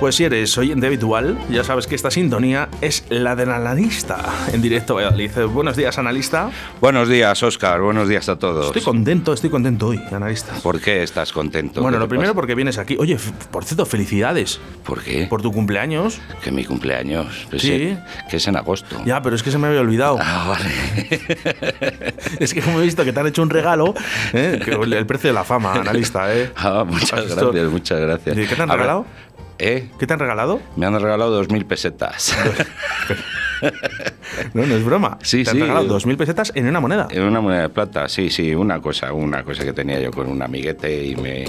Pues si eres oyente habitual, ya sabes que esta sintonía es la del analista en directo Valladolid. Buenos días, analista. Buenos días, Oscar. Buenos días a todos. Estoy contento, estoy contento hoy, analista. ¿Por qué estás contento? Bueno, ¿Qué lo primero pasa? porque vienes aquí. Oye, por cierto, felicidades ¿Por qué? por tu cumpleaños. Que mi cumpleaños. Pues Sí. Que es en agosto. Ya, pero es que se me había olvidado. Ah, vale. Es que como he visto que te han hecho un regalo, ¿eh? El precio de la fama, analista, ¿eh? Ah, muchas ¿Has visto? gracias, muchas gracias. ¿Y qué te han Ahora- regalado? ¿Eh? ¿Qué te han regalado? Me han regalado dos mil pesetas. No, no es broma. Sí, te han sí. regalado dos mil pesetas en una moneda. en una moneda de plata, sí, sí, una cosa, una cosa que tenía yo con un amiguete y me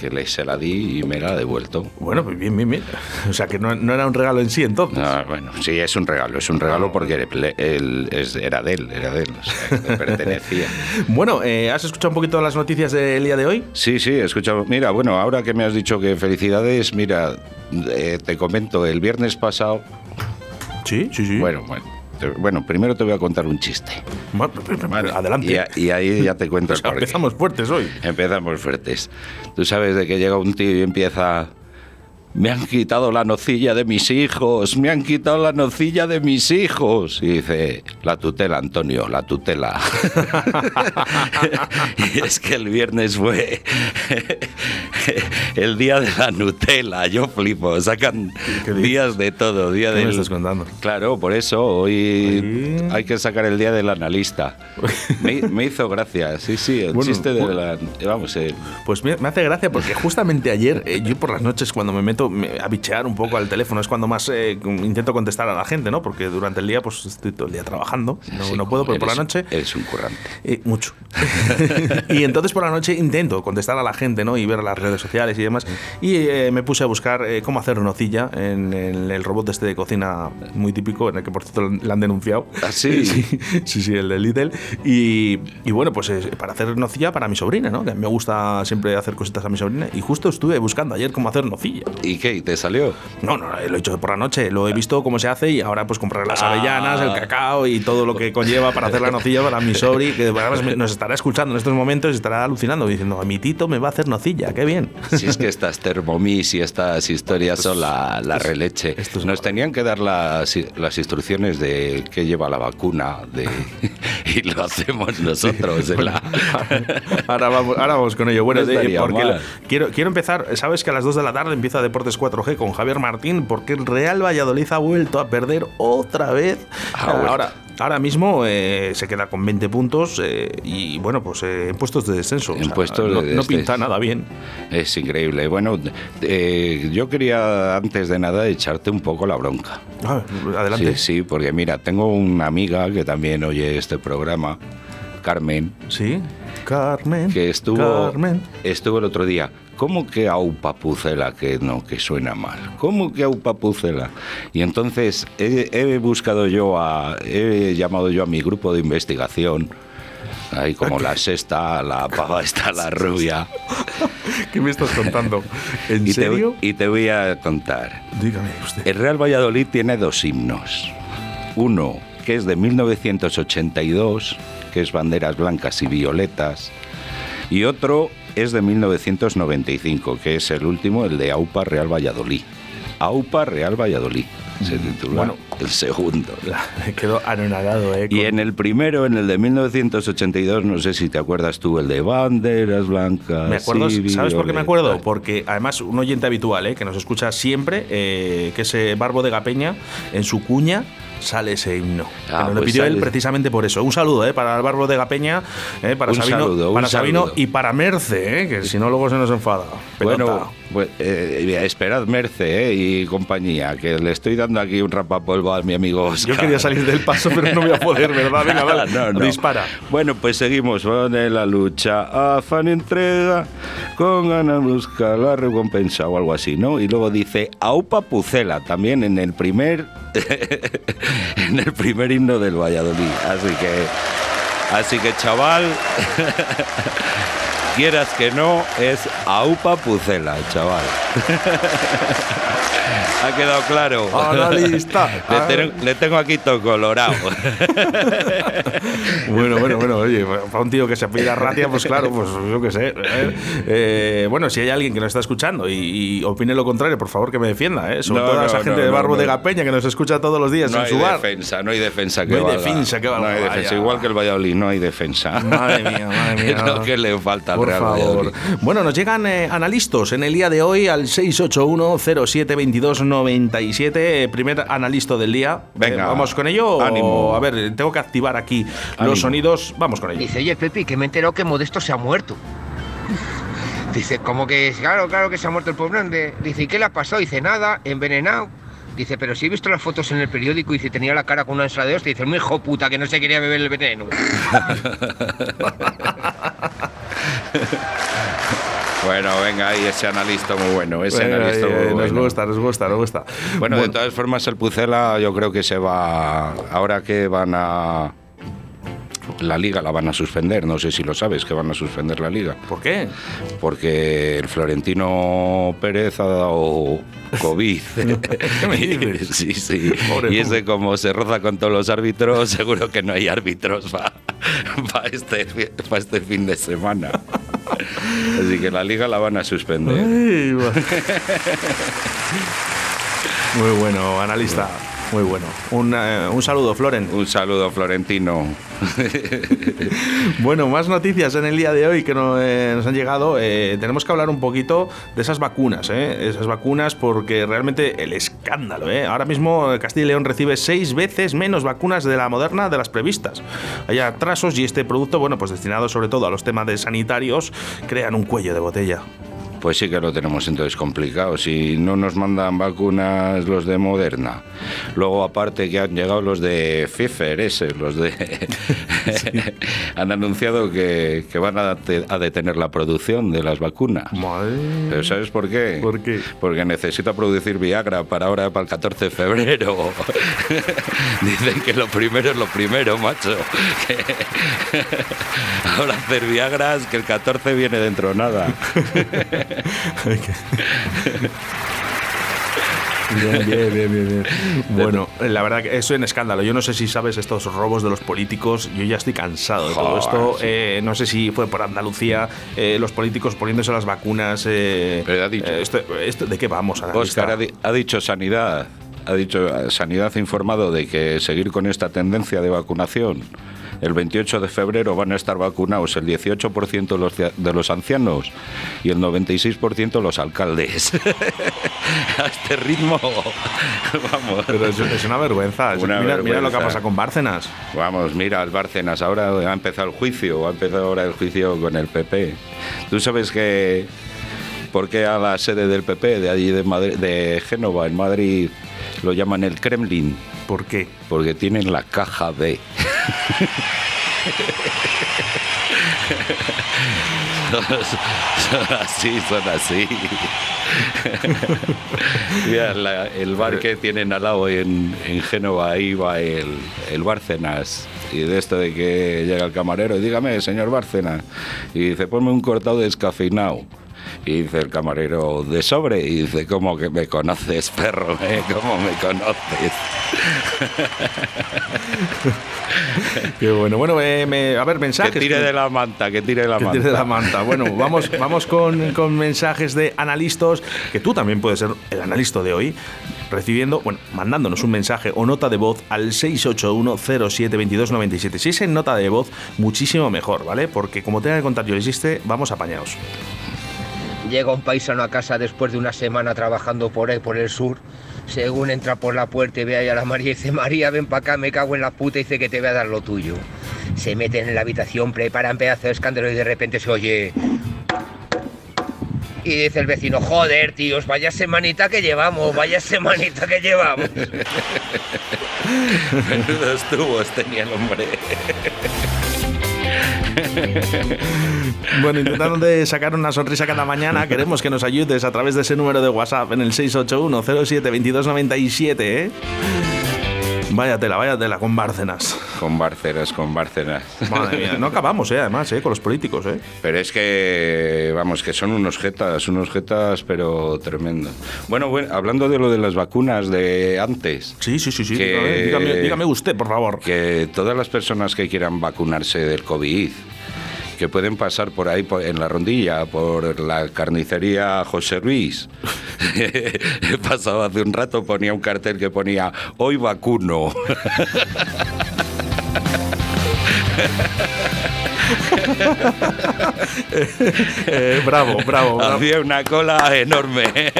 que le se la di y me la ha devuelto. Bueno, pues bien, bien, bien. O sea, que no, no era un regalo en sí, entonces. Ah, bueno, sí, es un regalo, es un regalo porque él- él- es- era de él, era de él, o sea, que le pertenecía. Bueno, eh, ¿has escuchado un poquito las noticias del día de hoy? Sí, sí, he escuchado. Mira, bueno, ahora que me has dicho que felicidades, mira, eh, te comento, el viernes pasado, Sí, sí, sí. bueno, bueno, bueno, primero te voy a contar un chiste. Bueno, adelante. Y, ahí ya te cuento O el sea, porqué. empezamos fuertes hoy. Empezamos fuertes. Tú sabes de que llega un tío y empieza... Me han quitado la nocilla de mis hijos, me han quitado la nocilla de mis hijos. Y dice, la tutela, Antonio, la tutela. y es que el viernes fue el día de la Nutella. Yo flipo, sacan días de todo. Día ¿Qué me del- estás contando? Claro, por eso hoy hay que sacar el día del analista. Me, me hizo gracia, sí, sí, el Bueno, chiste de la... Vamos, eh, Pues me, me hace gracia porque justamente ayer, eh, yo por las noches cuando me meto me- a bichear un poco al teléfono, es cuando más eh, intento contestar a la gente, ¿no? Porque durante el día pues estoy todo el día trabajando, no, sí, no puedo, pero por la noche... Eres un currante. Eh, mucho. y entonces por la noche intento contestar a la gente, ¿no? Y ver las redes sociales y demás. Y eh, me puse a buscar eh, cómo hacer nocilla en, el- el robot este de cocina muy típico, en el que por cierto le han denunciado. ¿Ah, sí? sí, sí, sí, el de Lidl. Y, y bueno, pues eh, para hacer nocilla para mi sobrina, ¿no? Que me gusta siempre hacer cositas a mi sobrina. Y justo estuve buscando ayer cómo hacer nocilla. ¿Y qué? ¿Y ¿Te salió? No, no, lo he hecho por la noche, lo he visto cómo se hace y ahora pues comprar las Ah. avellanas, el cacao y todo lo que conlleva para hacer la nocilla para mi sobri, que además nos estará escuchando en estos momentos y estará alucinando diciendo, a mi tito me va a hacer nocilla, qué bien. Si es que estas Thermomix y estas historias son la, la releche. Nos tenían que dar las, las instrucciones de qué lleva la vacuna de, y lo hacemos nosotros. en la- ahora, vamos, ahora vamos con ello. Bueno, No de- porque lo- quiero, quiero empezar, sabes que a las 2 de la tarde empieza Deportes 4G con Javier Martín, porque el Real Valladolid ha vuelto a perder otra vez. Vuelto. ahora, ahora mismo eh, se queda con 20 puntos eh, y bueno, pues eh, en puestos de descenso. En puestos no, de no pinta nada bien. Es increíble. Bueno, eh, yo quería antes de nada echarte un poco la bronca. Ah, adelante. Sí, sí, porque mira, tengo una amiga que también oye este programa, Carmen, Sí, Carmen. que estuvo, Carmen. estuvo el otro día. ¿Cómo que aupapucela? Que no, que suena mal. ¿Cómo que aupapucela? Y entonces he, he buscado yo a. He llamado yo a mi grupo de investigación. Ahí como la sexta, la pava está la rubia. ¿Qué me estás contando? ¿En Y te, serio? y te voy a contar. Dígame usted. El Real Valladolid tiene dos himnos. Uno que es de 1982, que es banderas blancas y violetas, y otro es de 1995, que es el último, el de AUPA Real Valladolid. AUPA Real Valladolid se titula Bueno. el segundo. Me quedo anonadado, ¿eh? Y en el primero, en el de 1982, no sé si te acuerdas tú, el de banderas blancas. Me acuerdo, ¿sabes por qué me acuerdo? Porque además un oyente habitual, ¿eh? que nos escucha siempre, eh, que es eh, Barbo de Gapeña, en su cuña sale ese himno. Ah, lo pues pidió él precisamente por eso. Un saludo ¿eh? para el Barbo de Gapeña, ¿eh? para Un Sabino, saludo, para Sabino saludo. y para Merce, ¿eh? que si no luego se nos enfada. Pelota. Bueno, pues, eh, esperad Merce eh, y compañía, que le estoy dando aquí un rapapolvo a mi amigo Oscar. Yo quería salir del paso, pero no voy a poder, ¿verdad? Venga, dale, No, no. dispara. Bueno, pues seguimos con la lucha. Afán entrega, con ganas busca la recompensa o algo así, ¿no? Y luego dice Aupa Pucela, también en el primer en el primer himno del Valladolid. Así que Así que chaval, quieras que no, es Aupa Pucela, chaval. ha quedado claro. Analista. le, ten- le tengo aquí todo colorado. Bueno, bueno, bueno, oye, para un tío que se pida ratia, pues claro, pues yo qué sé. ¿eh? Eh, bueno, si hay alguien que nos está escuchando y, y opine lo contrario, por favor que me defienda, ¿eh? Sobre No, todo a no, esa gente no, de no, Barbo no. de Gapeña que nos escucha todos los días No en hay su bar. defensa, no hay defensa que No hay valga. defensa que valga, No hay defensa, igual que el Valladolid, no hay defensa. Madre mía, madre mía. es lo que le falta al Por Real favor. Bueno, nos llegan eh, analistas en el día de hoy al 681-072297. eh, primer analista del día. Venga. Eh, ¿Vamos con ello? o- Ánimo. A ver, tengo que activar aquí Ánimo. los sonidos. Vamos con ello. Dice, oye Pepi, que me he enterado que Modesto se ha muerto. Dice, ¿cómo que? Claro, claro que se ha muerto el pobre hombre. Dice, ¿y qué le ha pasado? Dice, nada, envenenado. Dice, pero si he visto las fotos en el periódico y dice, tenía la cara con una ensalada de hostia. Dice, muy hijo puta que no se quería beber el veneno. Bueno, venga, ahí ese analista muy bueno. Ese Venga, analista eh, muy nos bueno. gusta, nos gusta, nos gusta. Bueno, de todas formas, el Pucela yo creo que se va. Ahora que van a. La liga la van a suspender, no sé si lo sabes, que van a suspender la liga. ¿Por qué? Porque el Florentino Pérez ha dado COVID. ¿Qué me dices? sí, sí. Pobre y ese como se roza con todos los árbitros, seguro que no hay árbitros para este, pa este fin de semana. Así que la liga la van a suspender. Ay. Muy bueno, analista. Muy bueno. Un, eh, un saludo, Floren. Un saludo, Florentino. Bueno, más noticias en el día de hoy que no, eh, nos han llegado. Eh, tenemos que hablar un poquito de esas vacunas, ¿eh? esas vacunas porque realmente el escándalo. ¿eh? Ahora mismo Castilla y León recibe seis veces menos vacunas de la moderna de las previstas. Hay atrasos y este producto, bueno, pues destinado sobre todo a los temas de sanitarios, crean un cuello de botella. Pues sí que lo tenemos entonces complicado. Si no nos mandan vacunas los de Moderna, luego aparte que han llegado los de Pfizer, ese, los de... han anunciado que, que van a, te- a detener la producción de las vacunas. Madre. ¿Pero sabes por qué? ¿Por qué? Porque necesita producir Viagra para ahora, para el 14 de febrero. Dicen que lo primero es lo primero, macho. Ahora hacer Viagras, que el 14 viene dentro de nada. Bien, bien, bien, bien. Bueno, la verdad que eso es un escándalo. Yo no sé si sabes estos robos de los políticos. Yo ya estoy cansado de todo esto. Eh, no sé si fue por Andalucía, eh, los políticos poniéndose las vacunas. eh, Pero ha dicho- eh, esto, esto- ¿De qué vamos? Oscar ha, di- ha dicho Sanidad, ha dicho eh, Sanidad ha informado de que seguir con esta tendencia de vacunación. El 28 de febrero van a estar vacunados el 18% de los, cia- de los ancianos y el 96% los alcaldes. a este ritmo, vamos. Pero es, es una vergüenza. Una mira, mira lo que pasado con Bárcenas. Vamos, mira, el Bárcenas, ahora ha empezado el juicio, ha empezado ahora el juicio con el PP. Tú sabes que, ¿por qué a la sede del PP de allí de, Madrid, de Génova, en Madrid, lo llaman el Kremlin? ¿Por qué? Porque tienen la caja B. son, así, son así. Mira, el bar que tienen al lado en, en Génova, ahí va el, el Bárcenas. Y de esto de que llega el camarero y dígame, señor Bárcenas. Y dice, ponme un cortado descafeinado. Y dice el camarero, de sobre. Y dice, ¿cómo que me conoces, perro? eh? ¿Cómo me conoces? Qué bueno. Bueno, eh, me- a ver, mensajes. Que tire de la manta, que tire de la Que manta. tire de la manta. Bueno, vamos, vamos con, con mensajes de analistas, que tú también puedes ser el analista de hoy, recibiendo, bueno, mandándonos un mensaje o nota de voz al 681072297. Si es en nota de voz, muchísimo mejor, ¿vale? Porque como tenga que contar yo existe, vamos apañados. Llega un paisano a casa después de una semana trabajando por ahí, por el sur. Según entra por la puerta y ve a la María y dice, María, ven para acá, me cago en la puta y dice que te voy a dar lo tuyo. Se meten en la habitación, preparan pedazo de escándalo y de repente se oye... Y dice el vecino, joder, tíos, vaya semanita que llevamos, vaya semanita que llevamos. Menudos tubos tenía el hombre. Bueno, intentando sacar una sonrisa cada mañana, queremos que nos ayudes a través de ese número de WhatsApp en el 681072297, ¿eh? Vaya tela, vaya tela, con Bárcenas. Con Bárcenas, con Bárcenas. Madre mía, no acabamos, ¿eh? Además, ¿eh? Con los políticos, ¿eh? Pero es que, vamos, que son unos jetas, unos jetas, pero tremendo. Bueno, bueno, hablando de lo de las vacunas de antes. Sí, sí, sí, sí. Que- Dígame, dígame, dígame usted, por favor. que todas las personas que quieran vacunarse del COVID, que pueden pasar por ahí por- en la rondilla, por la carnicería José Luis. He pasado hace un rato, ponía un cartel que ponía, hoy vacuno. Eh, bravo, bravo, bravo, Había una cola enorme.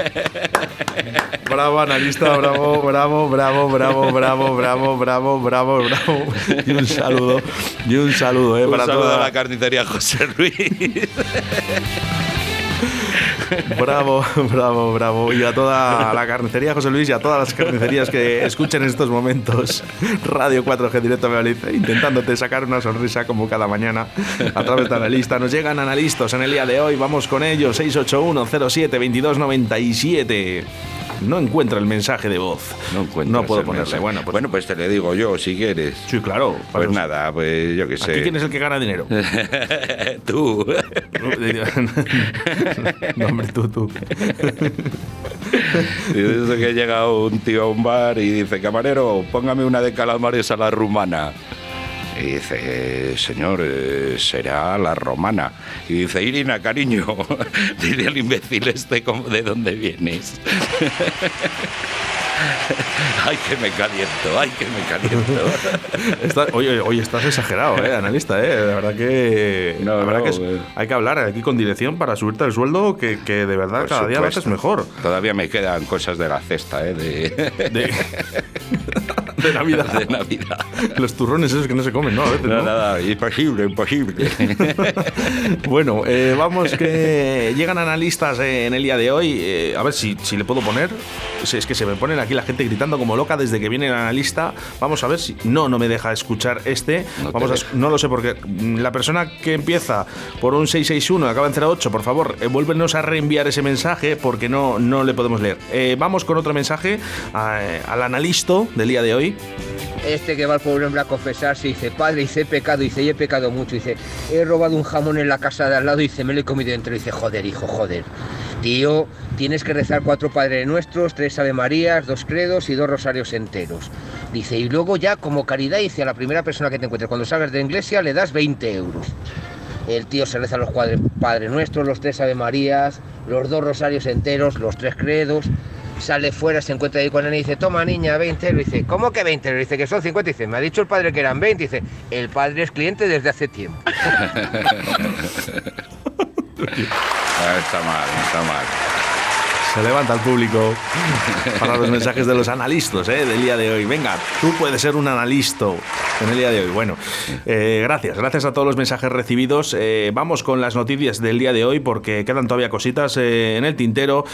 bravo, analista, bravo, bravo, bravo, bravo, bravo, bravo, bravo, bravo, bravo. Y un saludo, y un saludo, ¿eh? Un Para saludo toda a la carnicería José Luis. Bravo, bravo, bravo. Y a toda la carnicería José Luis y a todas las carnicerías que escuchen en estos momentos Radio 4G Directo Valladolid, intentándote sacar una sonrisa como cada mañana a través de analista. Nos llegan analistas en el día de hoy. Vamos con ellos. 681 07 2297. No encuentra el mensaje de voz. No, encuentras No puedo ponerle. Bueno, pues, bueno, pues te le digo yo, si quieres. sí, claro. Pues Para- nada, pues yo qué sé. Aquí quién es el que gana dinero. Tú. no, hombre, tú, tú. Desde que llega un tío a un bar y dice, camarero, póngame una de calamares a la rumana. Y dice, señor, eh, será la romana. Y dice, Irina, cariño, dile al imbécil este cómo- de dónde vienes. ay, que me caliento, ay, que me caliento. Está- oye, oye, estás exagerado, ¿eh, analista, ¿eh? La verdad que, No, la verdad no, que es- eh. hay que hablar aquí con dirección para subirte el sueldo, que, que de verdad Por cada día lo haces mejor. Todavía me quedan cosas de la cesta, ¿eh? De, De, de Navidad. de Navidad. Los turrones esos que no se comen, ¿no? A veces, nada, imposible, imposible. Bueno, eh, vamos que llegan analistas en el día de hoy. eh, a ver si, si le puedo poner. Si Es que se me ponen aquí la gente gritando como loca desde que viene el analista. Vamos a ver si. No, no me deja escuchar este. No Vamos a, no lo sé porque la persona que empieza por un 661 acaba en 08, por favor, eh, vuélvenos a reenviar ese mensaje porque no, no le podemos leer. Eh, vamos con otro mensaje a- al analista del día de hoy. Este que va al pobre hombre a confesarse dice, padre, hice pecado, dice, y he pecado mucho, dice, he robado un jamón en la casa de al lado, dice, me lo he comido dentro, dice, joder, hijo, joder. Tío, tienes que rezar cuatro Padres Nuestros, tres Ave Marías, dos credos y dos rosarios enteros. Dice, y luego ya como caridad, dice, a la primera persona que te encuentres cuando salgas de la iglesia le das 20 euros. El tío se reza los cuadre- Padre Nuestros, los tres Ave Marías, los dos rosarios enteros, los tres credos. Sale fuera, se encuentra ahí con él y dice, toma niña, 20 euros. Dice, ¿cómo que 20 euros? Dice que son 50. Dice, me ha dicho el padre que eran 20. Dice, el padre es cliente desde hace tiempo. Está mal, está mal. Se levanta el público para los mensajes de los analistas ¿eh? del día de hoy. Venga, tú puedes ser un analista en el día de hoy. Bueno, eh, gracias, gracias a todos los mensajes recibidos. Eh, vamos con las noticias del día de hoy porque quedan todavía cositas eh, en el tintero.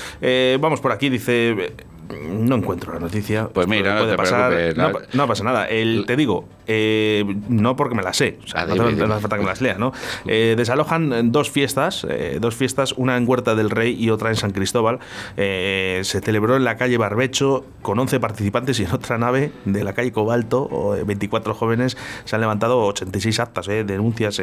Vamos por aquí, dice... No encuentro la noticia. Pues mira, no puede te pasar. No, la- pa- no pasa nada. El, te digo, eh, no porque me las sé. O sea, Ah, no, hace- falta que me las lea, ¿no? Eh, desalojan dos fiestas, eh, dos fiestas, una en Huerta del Rey y otra en San Cristóbal. Eh, se celebró en la calle Barbecho con 11 participantes y en otra nave de la calle Cobalto, o, eh, 24 jóvenes, se han levantado 86 actas, denuncias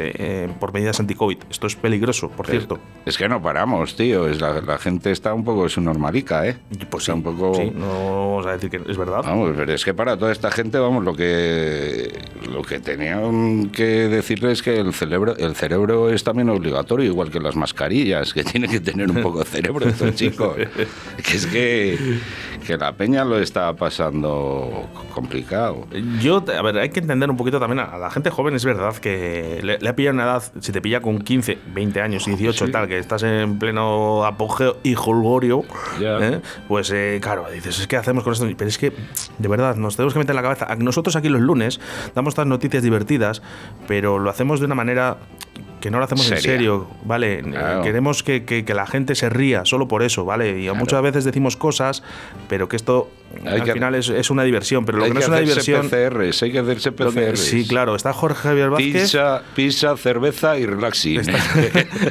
por medidas anti-COVID. Esto es peligroso, por cierto. Es que no paramos, tío. Es la, la gente está un poco su normalica, ¿eh? Pues sí, un poco. Sí, no vamos a decir que es verdad. Vamos, pero es que para toda esta gente, vamos, lo que lo que tenían que decirles es que el cerebro, el cerebro es también obligatorio, igual que las mascarillas, que tienen que tener un poco de cerebro estos chicos. Que es que, que la peña lo está pasando complicado. Yo, a ver, hay que entender un poquito también a la gente joven, es verdad que le, le ha pillado una edad, si te pilla con 15, 20 años, 18 y tal, que estás en pleno apogeo y jolgorio, Ya. ¿eh? pues eh, claro, dices, es que hacemos con esto, pero es que, de verdad, nos tenemos que meter en la cabeza. Nosotros aquí los lunes damos estas noticias divertidas, pero lo hacemos de una manera que no lo hacemos en serio, ¿vale? Eh, Claro. Queremos que, que- que la gente se ría solo por eso, ¿vale? Y muchas veces decimos cosas, pero que esto Hay al que- final es, es una diversión, pero lo que no es una diversión... PCRs, hay que hacerse PCRs. sí, claro, está Jorge Javier Vázquez. Pizza, pizza, cerveza y relaxing. Está,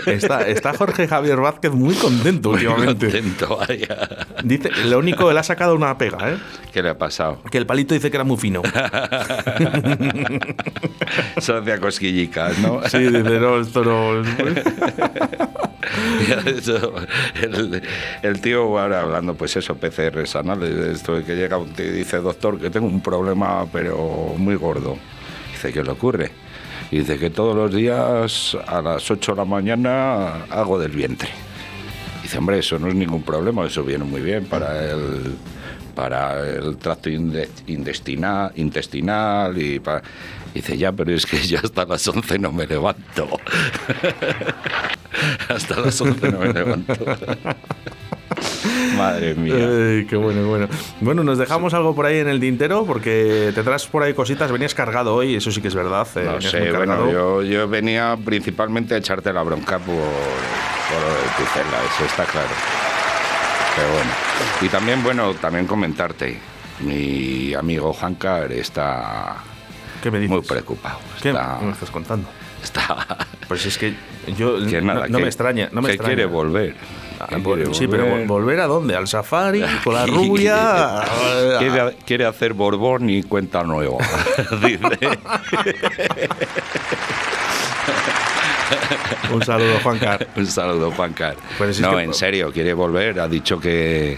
está, está Jorge Javier Vázquez muy contento Muy últimamente. contento, vaya. Dice, lo único, él ha sacado una pega, ¿eh? ¿Qué le ha pasado? Que el palito dice que era muy fino. Hacía cosquillicas, ¿no? Sí, dice, no, el, tío ahora hablando, pues eso, PCRs anales, esto que llega un tío y dice, doctor, que tengo un problema, pero muy gordo. Dice, ¿qué le ocurre? Y dice que todos los días a las 8 de la mañana hago del vientre. Dice, hombre, eso no es ningún problema, eso viene muy bien para el, para el tracto intestinal, intestinal y para... Dice, ya, pero es que yo hasta las 11 no me levanto. hasta las 11 no me levanto. Madre mía. Ay, qué bueno, bueno. Bueno, nos dejamos algo por ahí en el tintero porque te traes por ahí cositas. Venías cargado hoy, eso sí que es verdad. eh, No sé, bueno, yo, yo venía principalmente a echarte la bronca por, por lo de Pucela, eso está claro. Pero bueno. Y también, bueno, también comentarte. Mi amigo Juancar está ¿Qué me dices? muy preocupado. ¿Qué Está, me estás contando? está Pues es que yo que no, nada, no que- me extraña. No me que extraña. quiere volver. Ah, que vol- quiere sí, pero volver. vol- volver a dónde? ¿Al safari? ¿Con la rubia? quiere, quiere hacer Borbón y cuenta nueva. Dice. Un saludo, Juan Car. Un saludo, Juan Car. Pero si es no, que- en serio, quiere volver. Ha dicho que,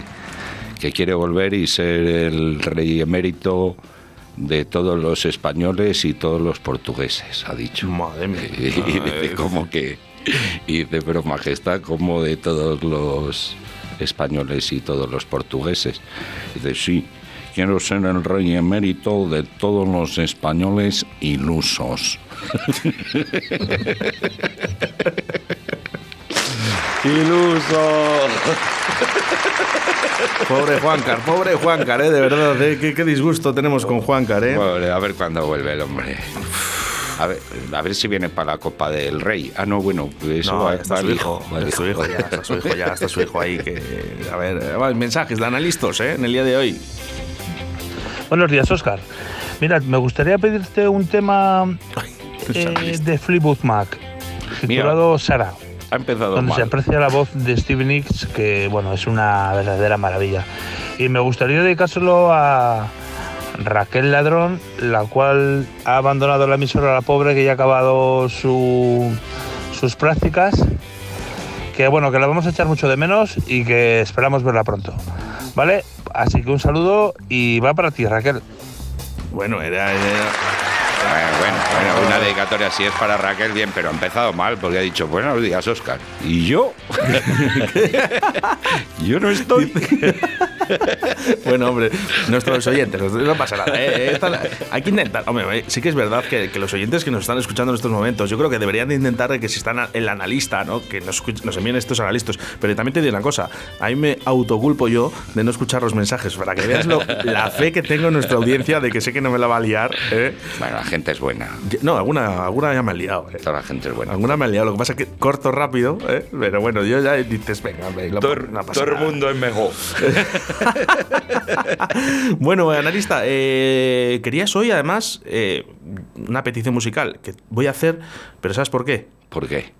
que quiere volver y ser el rey emérito de todos los españoles y todos los portugueses, ha dicho. Madre mía. Y, y dice, como que? Y dice, pero majestad, como de todos los españoles y todos los portugueses. Dice, sí, quiero ser el rey emérito de todos los españoles ilusos. ¡Iluso! Pobre Juancar, pobre Juancar, ¿eh? De verdad, ¿eh? ¿Qué, qué disgusto tenemos con Juancar, ¿eh? Bueno, a ver cuándo vuelve el hombre. A ver, a ver si viene para la Copa del Rey. Ah, no, bueno, eso No, va, ya está va su hijo, está su hijo, ya está su hijo, ya está su hijo ahí. Que, a ver, va, mensajes de analistas, ¿eh? En el día de hoy. Buenos días, Oscar. Mira, me gustaría pedirte un tema eh, de Fleetwood Mac, titulado Sara, Ha empezado donde se aprecia la voz de Stevie Nicks, que bueno, es una verdadera maravilla. Y me gustaría dedicárselo a Raquel Ladrón, la cual ha abandonado la emisora la pobre, que ya ha acabado su- sus prácticas. Que bueno, que la vamos a echar mucho de menos y que esperamos verla pronto. ¿Vale? Así que un saludo y va para ti, Raquel. Bueno, era. era- Bueno, bueno, bueno, una dedicatoria si es para Raquel, bien, pero ha empezado mal porque ha dicho, buenos días, Oscar. ¿Y yo? yo no estoy. Bueno, hombre, nuestros oyentes, no pasa nada. ¿eh? Esta- hay que intentar. Hombre, eh, sí que es verdad que, que los oyentes que nos están escuchando en estos momentos, yo creo que deberían de intentar que si están el analista, ¿no? Que nos, envíen estos analistas. Pero también te digo una cosa, a mí me autoculpo yo de no escuchar los mensajes, para que veas lo- la fe que tengo en nuestra audiencia de que sé que no me la va a liar. ¿eh? Bueno, la gente es buena. No, alguna, alguna ya me han liado. ¿eh? Toda la gente es buena. Alguna me han liado, lo que pasa es que corto rápido, ¿eh? pero bueno, yo ya dices, venga, no, Todo, no pasa todo el mundo es mejor. Bueno, analista, eh, querías hoy además eh, una petición musical que voy a hacer, pero ¿sabes por qué? ¿Por qué?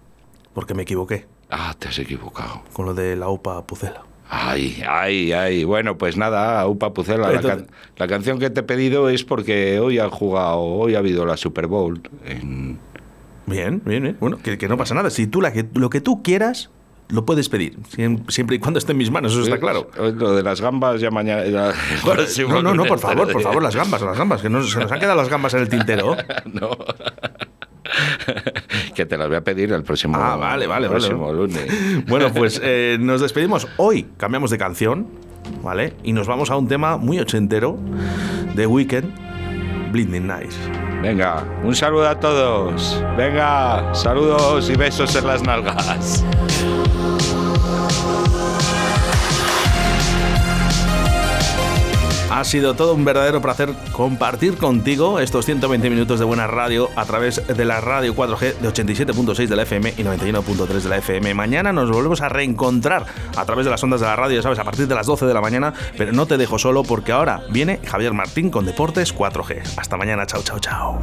Porque me equivoqué Ah, te has equivocado. con lo de la UPA Pucela. Ay, ay, ay. Bueno, pues nada, Upa Pucela. La, Entonces- can- la canción que te he pedido es porque hoy han jugado, hoy ha habido la Super Bowl. En... Bien, bien, bien. Bueno, que, que no pasa nada. Si tú la que, lo que tú quieras, lo puedes pedir. Siem- Siempre y cuando esté en mis manos, eso está claro. Eh, Lo de las gambas ya mañana. ya- No, no, no, por favor, por favor, las gambas, las gambas, que no, se nos han quedado las gambas en el tintero. No. Que te las voy a pedir el próximo, Ah, vale, vale, el vale. próximo lunes. Bueno, pues eh, nos despedimos. Hoy cambiamos de canción, ¿vale? Y nos vamos a un tema muy ochentero de Weekend, Blinding Nights. Venga, un saludo a todos. Venga, saludos y besos en las nalgas. Ha sido todo un verdadero placer compartir contigo estos 120 minutos de buena radio a través de la radio 4G de 87.6 de la FM y 91.3 de la FM. Mañana nos volvemos a reencontrar a través de las ondas de la radio, sabes, a partir de las 12 de la mañana, pero no te dejo solo porque ahora viene Javier Martín con Deportes 4G. Hasta mañana, chao, chao, chao.